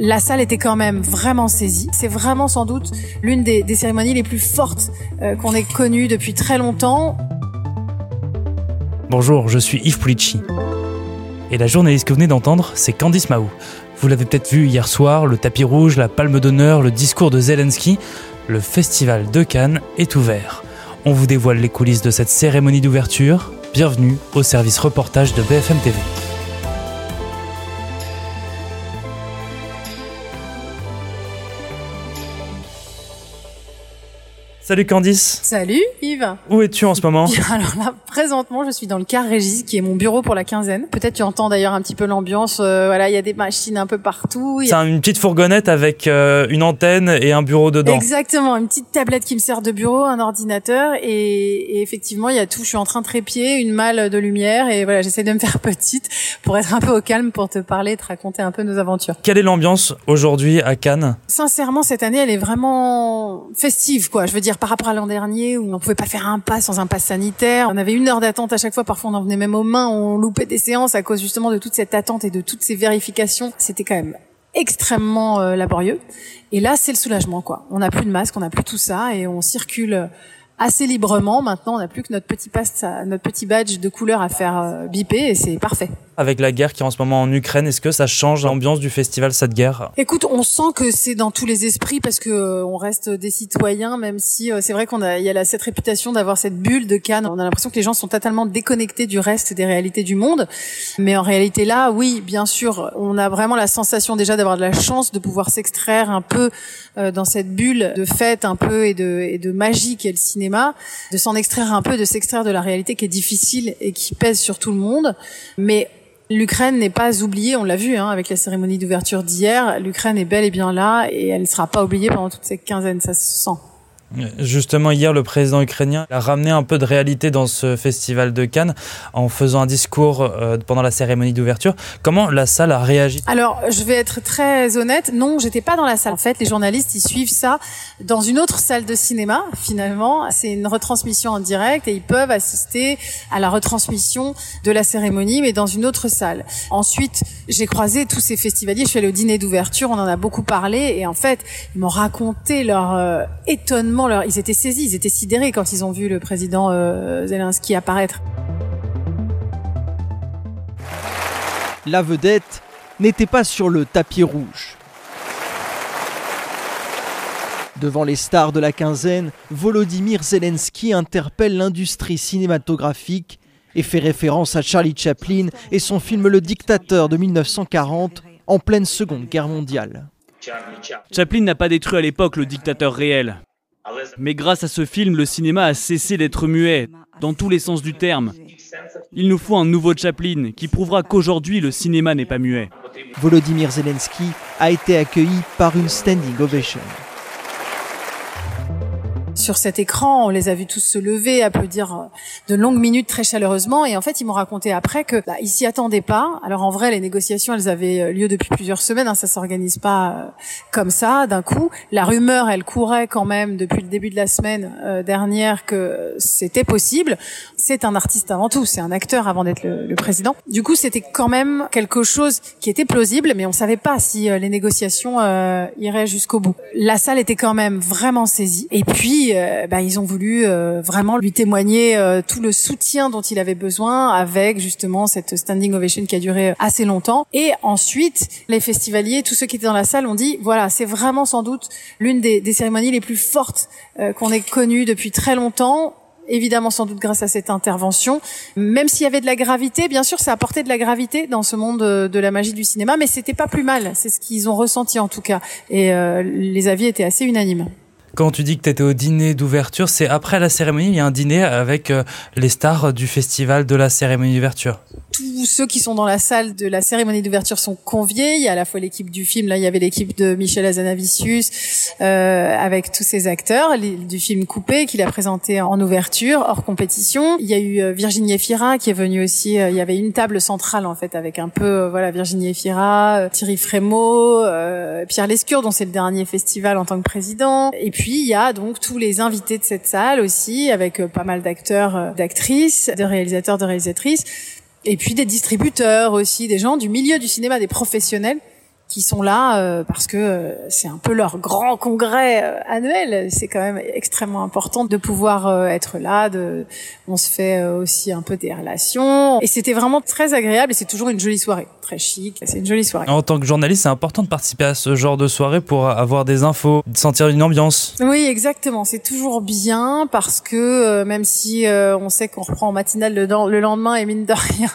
La salle était quand même vraiment saisie. C'est vraiment sans doute l'une des, cérémonies les plus fortes euh, qu'on ait connues depuis très longtemps. Bonjour, je suis Yves Pulici. Et la journaliste que vous venez d'entendre, c'est Candice Mahou. Vous l'avez peut-être vu hier soir, le tapis rouge, la palme d'honneur, le discours de Zelensky. Le festival de Cannes est ouvert. On vous dévoile les coulisses de cette cérémonie d'ouverture. Bienvenue au service reportage de BFM TV. Salut Candice. Salut Yves. Où es-tu en ce moment? Alors là, présentement, je suis dans le car Régis, qui est mon bureau pour la quinzaine. Peut-être tu entends d'ailleurs un petit peu l'ambiance. Euh, voilà, il y a des machines un peu partout. C'est une petite fourgonnette avec euh, une antenne et un bureau dedans. Exactement, une petite tablette qui me sert de bureau, un ordinateur et, et effectivement, il y a tout. Je suis en train de trépied, une malle de lumière et voilà, j'essaie de me faire petite pour être un peu au calme, pour te parler, te raconter un peu nos aventures. Quelle est l'ambiance aujourd'hui à Cannes? Sincèrement, cette année, elle est vraiment festive, quoi. Je veux dire par rapport à l'an dernier où on pouvait pas faire un pas sans un pass sanitaire. On avait une heure d'attente à chaque fois. Parfois, on en venait même aux mains. On loupait des séances à cause justement de toute cette attente et de toutes ces vérifications. C'était quand même extrêmement euh, laborieux. Et là, c'est le soulagement, quoi. On n'a plus de masque, on n'a plus tout ça et on circule assez librement. Maintenant, on n'a plus que notre petit passe, notre petit badge de couleur à faire euh, biper et c'est parfait. Avec la guerre qui est en ce moment en Ukraine, est-ce que ça change l'ambiance du festival cette guerre? Écoute, on sent que c'est dans tous les esprits parce que euh, on reste des citoyens, même si euh, c'est vrai qu'on a, il y a cette réputation d'avoir cette bulle de Cannes. On a l'impression que les gens sont totalement déconnectés du reste des réalités du monde. Mais en réalité là, oui, bien sûr, on a vraiment la sensation déjà d'avoir de la chance de pouvoir s'extraire un peu dans cette bulle de fête un peu et de, et de magie qu'est le cinéma, de s'en extraire un peu, de s'extraire de la réalité qui est difficile et qui pèse sur tout le monde. Mais L'Ukraine n'est pas oubliée, on l'a vu hein, avec la cérémonie d'ouverture d'hier. L'Ukraine est bel et bien là et elle ne sera pas oubliée pendant toute cette quinzaine, ça se sent. Justement, hier, le président ukrainien a ramené un peu de réalité dans ce festival de Cannes en faisant un discours euh, pendant la cérémonie d'ouverture. Comment la salle a réagi? Alors, je vais être très honnête. Non, j'étais pas dans la salle. En fait, les journalistes, ils suivent ça dans une autre salle de cinéma. Finalement, c'est une retransmission en direct et ils peuvent assister à la retransmission de la cérémonie, mais dans une autre salle. Ensuite, j'ai croisé tous ces festivaliers. Je suis allée au dîner d'ouverture. On en a beaucoup parlé et en fait, ils m'ont raconté leur euh, étonnement ils étaient saisis, ils étaient sidérés quand ils ont vu le président euh, Zelensky apparaître. La vedette n'était pas sur le tapis rouge. Devant les stars de la quinzaine, Volodymyr Zelensky interpelle l'industrie cinématographique et fait référence à Charlie Chaplin et son film Le Dictateur de 1940 en pleine Seconde Guerre mondiale. Chaplin n'a pas détruit à l'époque le dictateur réel. Mais grâce à ce film, le cinéma a cessé d'être muet, dans tous les sens du terme. Il nous faut un nouveau Chaplin qui prouvera qu'aujourd'hui le cinéma n'est pas muet. Volodymyr Zelensky a été accueilli par une standing ovation sur cet écran, on les a vus tous se lever, applaudir euh, de longues minutes très chaleureusement. Et en fait, ils m'ont raconté après que bah, ils s'y attendaient pas. Alors en vrai, les négociations, elles avaient euh, lieu depuis plusieurs semaines. Hein, ça s'organise pas euh, comme ça d'un coup. La rumeur, elle courait quand même depuis le début de la semaine dernière que c'était possible. C'est un artiste avant tout, c'est un acteur avant d'être le, le, président. Du coup, c'était quand même quelque chose qui était plausible, mais on savait pas si les négociations iraient jusqu'au bout. La salle était quand même vraiment saisie. Et puis euh, bah, ils ont voulu euh, vraiment lui témoigner euh, tout le soutien dont il avait besoin avec justement cette standing ovation qui a duré assez longtemps. Et ensuite, les festivaliers, tous ceux qui étaient dans la salle ont dit, voilà, c'est vraiment sans doute l'une des, des, cérémonies les plus fortes qu'on ait connues depuis très longtemps évidemment sans doute grâce à cette intervention. Même s'il y avait de la gravité, bien sûr, ça apportait de la gravité dans ce monde de la magie du cinéma, mais c'était pas plus mal. C'est ce qu'ils ont ressenti en tout cas, et les avis étaient assez unanimes. Quand tu dis que tu étais au dîner d'ouverture, c'est après la cérémonie, il y a un dîner avec euh, les stars du festival de la cérémonie d'ouverture tous ceux qui sont dans la salle de la cérémonie d'ouverture sont conviés. Il y a à la fois l'équipe du film, là il y avait l'équipe de Michel Azanavicius euh, avec tous ses acteurs du film Coupé qu'il a présenté en ouverture, hors compétition. Il y a eu euh, Virginie Efira qui est venue aussi. Euh, il y avait une table centrale en fait avec un peu euh, voilà Virginie Efira, Thierry Frémaux, Pierre Lescure dont c'est le dernier festival en tant que président. Et puis il y a donc tous les invités de cette salle aussi avec pas mal d'acteurs, d'actrices, de réalisateurs, de réalisatrices et puis des distributeurs aussi, des gens du milieu du cinéma, des professionnels qui sont là euh, parce que euh, c'est un peu leur grand congrès euh, annuel. C'est quand même extrêmement important de pouvoir être là. De, on se fait aussi un peu des relations et c'était vraiment très agréable et c'est toujours une jolie soirée, très chic. C'est une jolie soirée. En tant que journaliste, c'est important de participer à ce genre de soirée pour avoir des infos, de sentir une ambiance. Oui, exactement. C'est toujours bien parce que même si on sait qu'on reprend en matinale le, le lendemain et mine de rien,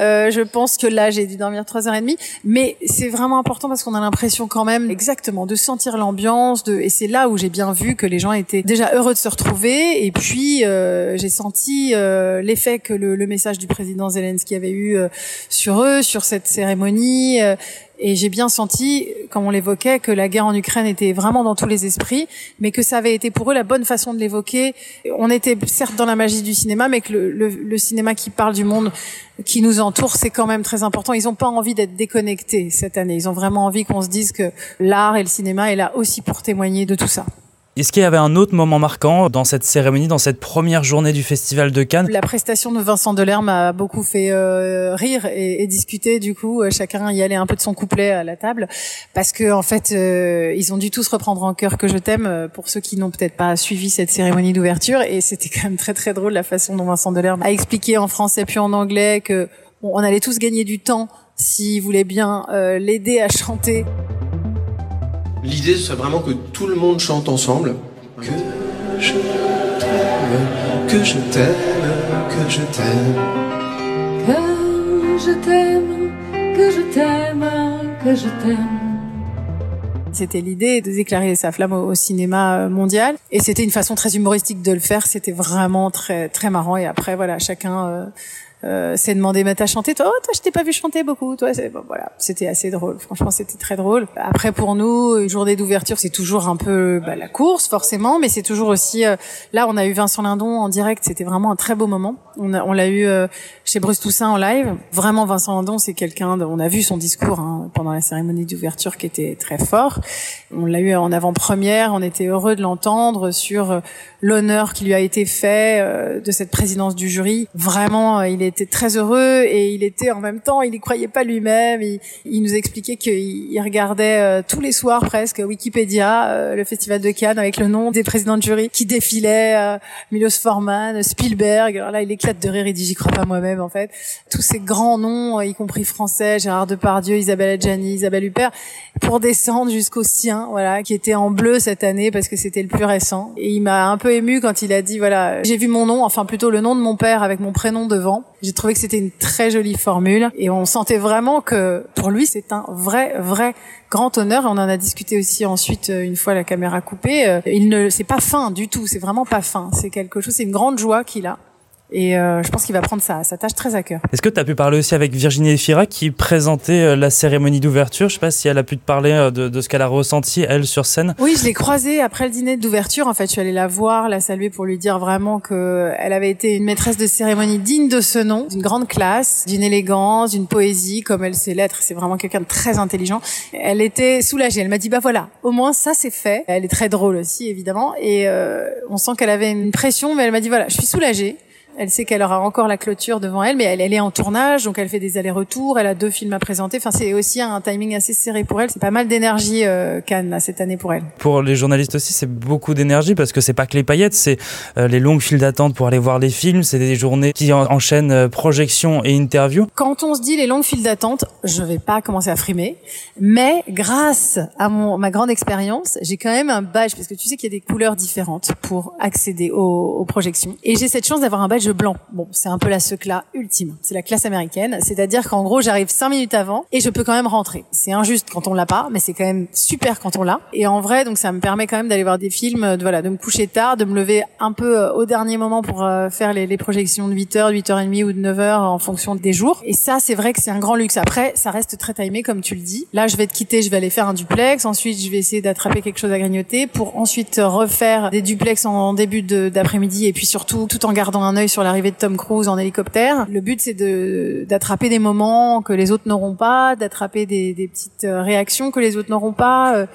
je pense que là j'ai dû dormir trois heures et demie, mais c'est vraiment important parce qu'on a l'impression quand même exactement de sentir l'ambiance de et c'est là où j'ai bien vu que les gens étaient déjà heureux de se retrouver et puis euh, j'ai senti euh, l'effet que le, le, message du président Zelensky avait eu euh, sur eux sur cette cérémonie et j'ai bien senti, comme on l'évoquait, que la guerre en Ukraine était vraiment dans tous les esprits, mais que ça avait été pour eux la bonne façon de l'évoquer. On était certes dans la magie du cinéma, mais que le, le, cinéma qui parle du monde qui nous entoure, c'est quand même très important. Ils n'ont pas envie d'être déconnectés cette année. Ils ont vraiment envie qu'on se dise que l'art et le cinéma est là aussi pour témoigner de tout ça. Est-ce qu'il y avait un autre moment marquant dans cette cérémonie, dans cette première journée du Festival de Cannes? La prestation de Vincent Delerme m'a beaucoup fait euh, rire et, et, discuter. Du coup, euh, chacun y allait un peu de son couplet à la table, parce que en fait, euh, ils ont dû tous reprendre en cœur que je t'aime. Pour ceux qui n'ont peut-être pas suivi cette cérémonie d'ouverture, et c'était quand même très très drôle la façon dont Vincent Delerme a expliqué en français puis en anglais que bon, on allait tous gagner du temps s'il voulait bien l'aider à chanter. L'idée, c'est vraiment que tout le monde chante ensemble. Que je t'aime, que je t'aime, que je t'aime. Que je t'aime, que je t'aime, que je t'aime. C'était l'idée de déclarer sa flamme au, cinéma mondial et c'était une façon très humoristique de le faire. C'était vraiment très très marrant et après voilà chacun euh, c'est demander mais t'as chanté toi? Oh, toi je t'ai pas vu chanter beaucoup. Toi bon, voilà. C'était assez drôle. Franchement c'était très drôle. Après pour nous une journée d'ouverture c'est toujours un peu bah, la course forcément mais c'est toujours aussi euh, là on a eu Vincent Lindon en direct. C'était vraiment un très beau moment. On, on l'a eu euh, chez Bruce Toussaint en live. Vraiment Vincent Lindon c'est quelqu'un on a vu son discours hein, pendant la cérémonie d'ouverture qui était très fort. On l'a eu en avant-première. On était heureux de l'entendre sur euh, l'honneur qui lui a été fait de cette présidence du jury. Vraiment il est était très heureux et il était en même temps, il y croyait pas lui-même. Il, nous expliquait qu'il regardait euh, tous les soirs presque Wikipédia, euh, le festival de Cannes avec le nom des présidents de jury qui défilaient, euh, Milos Forman, Spielberg. Alors là, il éclate de rire, il dit j'y crois pas moi-même en fait. Tous ces grands noms, y compris français, Gérard Depardieu, Isabelle Adjani, Isabelle Huppert, pour descendre jusqu'au sien, voilà, qui était en bleu cette année parce que c'était le plus récent. Et il m'a un peu ému quand il a dit voilà, j'ai vu mon nom, enfin plutôt le nom de mon père avec mon prénom devant. J'ai trouvé que c'était une très jolie formule et on sentait vraiment que pour lui c'est un vrai vrai grand honneur. On en a discuté aussi ensuite euh, une fois la caméra coupée. Euh, il ne c'est pas fin du tout, c'est vraiment pas fin. C'est quelque chose, c'est une grande joie qu'il a. Et euh, je pense qu'il va prendre sa, sa tâche très à cœur. Est-ce que tu as pu parler aussi avec Virginie Efira qui présentait euh, la cérémonie d'ouverture? Je sais pas si elle a pu te parler euh, de, de ce qu'elle a ressenti, elle, sur scène. Oui, je l'ai croisée après le dîner d'ouverture. En fait, je suis allée la voir, la saluer pour lui dire vraiment que elle avait été une maîtresse de cérémonie digne de ce nom, d'une grande classe, d'une élégance, d'une poésie, comme elle sait l'être. C'est vraiment quelqu'un de très intelligent. Elle était soulagée. Elle m'a dit, bah voilà, au moins ça c'est fait. Elle est très drôle aussi, évidemment. Et euh, on sent qu'elle avait une pression, mais elle m'a dit, voilà, je suis soulagée. Elle sait qu'elle aura encore la clôture devant elle, mais elle, elle est en tournage, donc elle fait des allers-retours. Elle a deux films à présenter. Enfin, c'est aussi un timing assez serré pour elle. C'est pas mal d'énergie euh, Cannes cette année pour elle. Pour les journalistes aussi, c'est beaucoup d'énergie parce que c'est pas que les paillettes, c'est euh, les longues files d'attente pour aller voir les films. C'est des journées qui enchaînent euh, projection et interview. Quand on se dit les longues files d'attente, je vais pas commencer à frimer, mais grâce à mon ma grande expérience, j'ai quand même un badge parce que tu sais qu'il y a des couleurs différentes pour accéder aux, aux projections. Et j'ai cette chance d'avoir un badge blanc. Bon, c'est un peu la secla ultime. C'est la classe américaine. C'est-à-dire qu'en gros, j'arrive cinq minutes avant et je peux quand même rentrer. C'est injuste quand on l'a pas, mais c'est quand même super quand on l'a. Et en vrai, donc ça me permet quand même d'aller voir des films, de, voilà, de me coucher tard, de me lever un peu euh, au dernier moment pour euh, faire les, les projections de 8h, 8h30 ou de 9h en fonction des jours. Et ça, c'est vrai que c'est un grand luxe. Après, ça reste très timé, comme tu le dis. Là, je vais te quitter, je vais aller faire un duplex. Ensuite, je vais essayer d'attraper quelque chose à grignoter pour ensuite refaire des duplex en début d'après-midi et puis surtout tout en gardant un œil sur l'arrivée de Tom Cruise en hélicoptère. Le but, c'est de d'attraper des moments que les autres n'auront pas, d'attraper des, des, petites euh, réactions que les autres n'auront pas. Euh,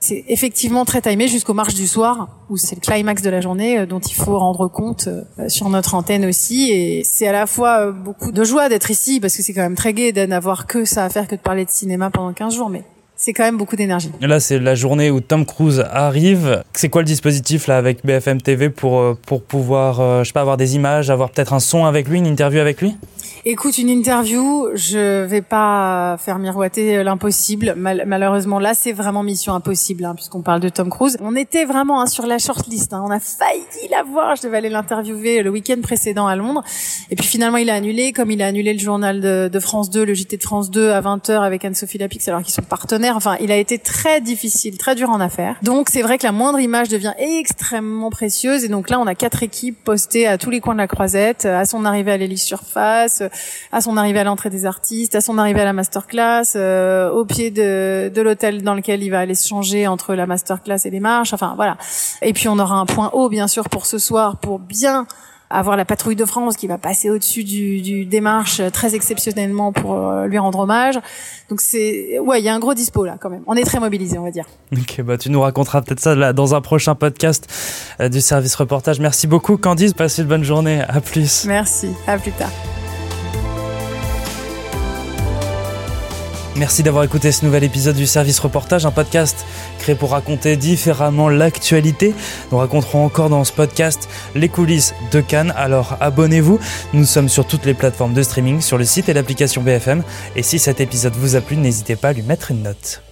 C'est effectivement très timé jusqu'au marche du soir, où c'est le climax de la journée euh, dont il faut rendre compte sur notre antenne aussi. Et c'est à la fois beaucoup de joie d'être ici, parce que c'est quand même très gai de n'avoir que ça à faire que de parler de cinéma pendant 15 jours. Mais c'est quand même beaucoup d'énergie. Là, c'est la journée où Tom Cruise arrive. C'est quoi le dispositif là avec BFM TV pour, pour pouvoir, je sais pas, avoir des images, avoir peut-être un son avec lui, une interview avec lui? Écoute, une interview, je vais pas faire miroiter l'impossible. malheureusement, là, c'est vraiment mission impossible, hein, puisqu'on parle de Tom Cruise. On était vraiment hein, sur la shortlist. Hein. On a failli la voir. Je devais aller l'interviewer le week-end précédent à Londres. Et puis finalement, il a annulé, comme il a annulé le journal de, France 2, le JT de France 2 à 20h avec Anne-Sophie Lapix, alors qu'ils sont partenaires. Enfin, il a été très difficile, très dur en affaires. Donc, c'est vrai que la moindre image devient extrêmement précieuse. Et donc là, on a quatre équipes postées à tous les coins de la croisette, à son arrivée à l'Élysée Surface, à son arrivée à l'entrée des artistes, à son arrivée à la masterclass, euh, au pied de, de l'hôtel dans lequel il va aller se changer entre la masterclass et les marches. Enfin voilà. Et puis on aura un point haut bien sûr pour ce soir pour bien avoir la patrouille de France qui va passer au-dessus du, du démarche très exceptionnellement pour euh, lui rendre hommage. Donc c'est ouais, il y a un gros dispo là quand même. On est très mobilisé, on va dire. OK, bah tu nous raconteras peut-être ça là dans un prochain podcast euh, du service reportage. Merci beaucoup Candice, passez une bonne journée. À plus. Merci, à plus tard. Merci d'avoir écouté ce nouvel épisode du Service Reportage, un podcast créé pour raconter différemment l'actualité. Nous raconterons encore dans ce podcast les coulisses de Cannes, alors abonnez-vous. Nous sommes sur toutes les plateformes de streaming, sur le site et l'application BFM. Et si cet épisode vous a plu, n'hésitez pas à lui mettre une note.